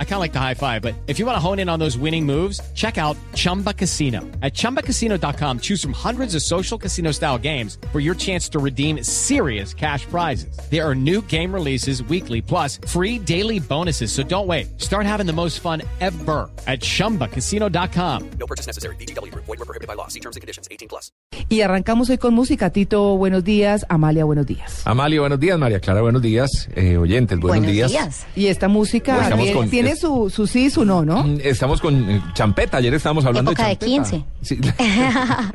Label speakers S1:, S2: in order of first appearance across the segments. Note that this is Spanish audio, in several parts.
S1: I kind of like the high five, but if you want to hone in on those winning moves, check out Chumba Casino. At ChumbaCasino.com, choose from hundreds of social casino style games for your chance to redeem serious cash prizes. There are new game releases weekly, plus free daily bonuses. So don't wait. Start having the most fun ever at ChumbaCasino.com.
S2: No purchase necessary. BGW. Void were prohibited by law. See terms and conditions. 18 plus.
S3: Y arrancamos hoy con música. Tito, buenos días. Amalia, buenos días.
S4: Amalia, buenos días. María Clara, buenos días. Eh, oyentes, buenos, días.
S3: Y esta música
S4: Pues
S3: tiene,
S4: con-
S3: tiene su, su sí y su no, ¿no?
S4: Mm, Estamos con eh, Champeta. Ayer estábamos hablando
S5: Época
S4: de
S5: de
S4: Champeta.
S5: 15.
S4: Sí.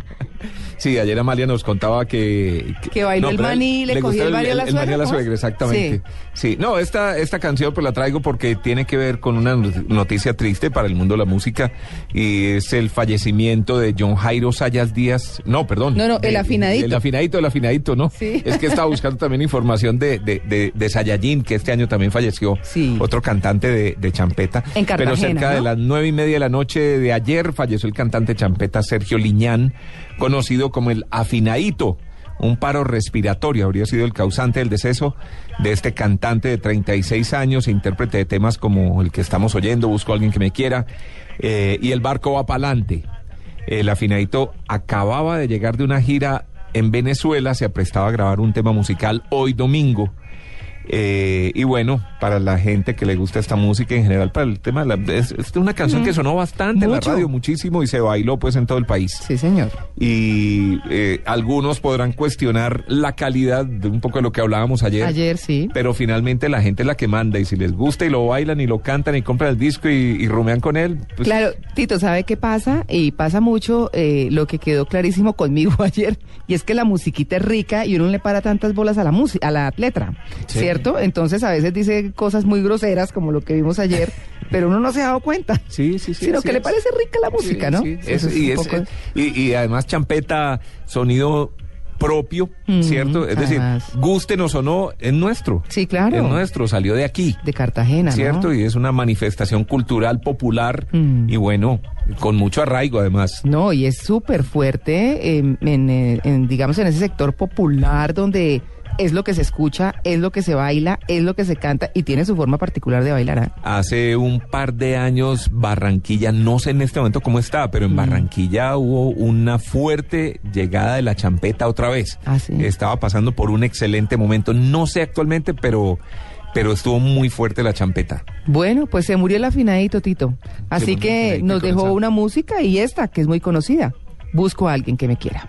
S4: Sí, ayer Amalia nos contaba que...
S3: Que bailó el
S4: pero
S3: maní, le cogió el baile a la
S4: el maní a la
S3: suegra,
S4: exactamente. Sí. No, esta, esta canción pues la traigo porque tiene que ver con una noticia triste para el mundo de la música y es el fallecimiento de John Jairo Sayas Díaz. No, perdón.
S3: No, no, el afinadito.
S4: El afinadito, el afinadito, ¿no?
S3: Sí.
S4: Es que estaba buscando también información de, de, de, de que este año también falleció.
S3: Sí.
S4: Otro cantante de, de Champeta.
S3: En
S4: Pero
S3: Cartagena,
S4: cerca de las nueve y media de la noche de ayer falleció el cantante champeta Sergio Liñán, conocido como el afinadito. Un paro respiratorio habría sido el causante del deceso de este cantante de 36 años, intérprete de temas como el que estamos oyendo, Busco a alguien que me quiera, eh, y el barco va para adelante. El afinadito acababa de llegar de una gira en Venezuela, se aprestaba a grabar un tema musical hoy domingo. Eh, y bueno, para la gente que le gusta esta música en general, para el tema, de la- es, es una canción que sonó bastante en la
S3: Mucho.
S4: radio, muchísimo, y se bailó pues en todo el país.
S3: Sí, señor.
S4: Y eh, algunos podrán cuestionar la calidad de un poco de lo que hablábamos ayer.
S3: Ayer sí.
S4: Pero finalmente la gente es la que manda, y si les gusta y lo bailan y lo cantan y compran el disco y, y rumean con él, pues
S3: Claro, Tito, ¿sabe qué pasa? Y pasa mucho eh, lo que quedó clarísimo conmigo ayer, y es que la musiquita es rica y uno no le para tantas bolas a la música, a la letra,
S4: Sí.
S3: ¿cierto? Entonces a veces dice cosas muy groseras como lo que vimos ayer, pero uno no se ha dado cuenta.
S4: Sí, sí, sí.
S3: Sino que le parece rica la música,
S4: Sí,
S3: ¿no?
S4: sí,
S3: Eso
S4: es-
S3: es
S4: y, es-
S3: poco-
S4: y- y además champeta, sonido propio,
S3: Mm,
S4: ¿cierto? Es decir,
S3: además.
S4: gústenos o no, es nuestro.
S3: Sí, claro.
S4: Es nuestro, salió de aquí.
S3: De Cartagena,
S4: ¿Cierto?
S3: ¿no?
S4: Y es una manifestación cultural popular
S3: Mm.
S4: y bueno, con mucho arraigo además.
S3: No, y es súper fuerte en, en, eh, en, digamos, en ese sector popular donde es lo que se escucha, es lo que se baila, es lo que se canta y tiene su forma particular de bailar. ¿ah?
S4: Hace un par de años Barranquilla, no sé en este momento cómo está,
S3: Mm.
S4: pero en Barranquilla hubo una fuerte llegada de la champeta otra vez.
S3: Ah, sí.
S4: Estaba pasando por un excelente momento, no sé actualmente, pero, pero estuvo muy fuerte la champeta.
S3: Bueno, pues se murió el afinadito, Tito. Así que nos dejó una música y esta, que es muy conocida. Busco a alguien que me quiera.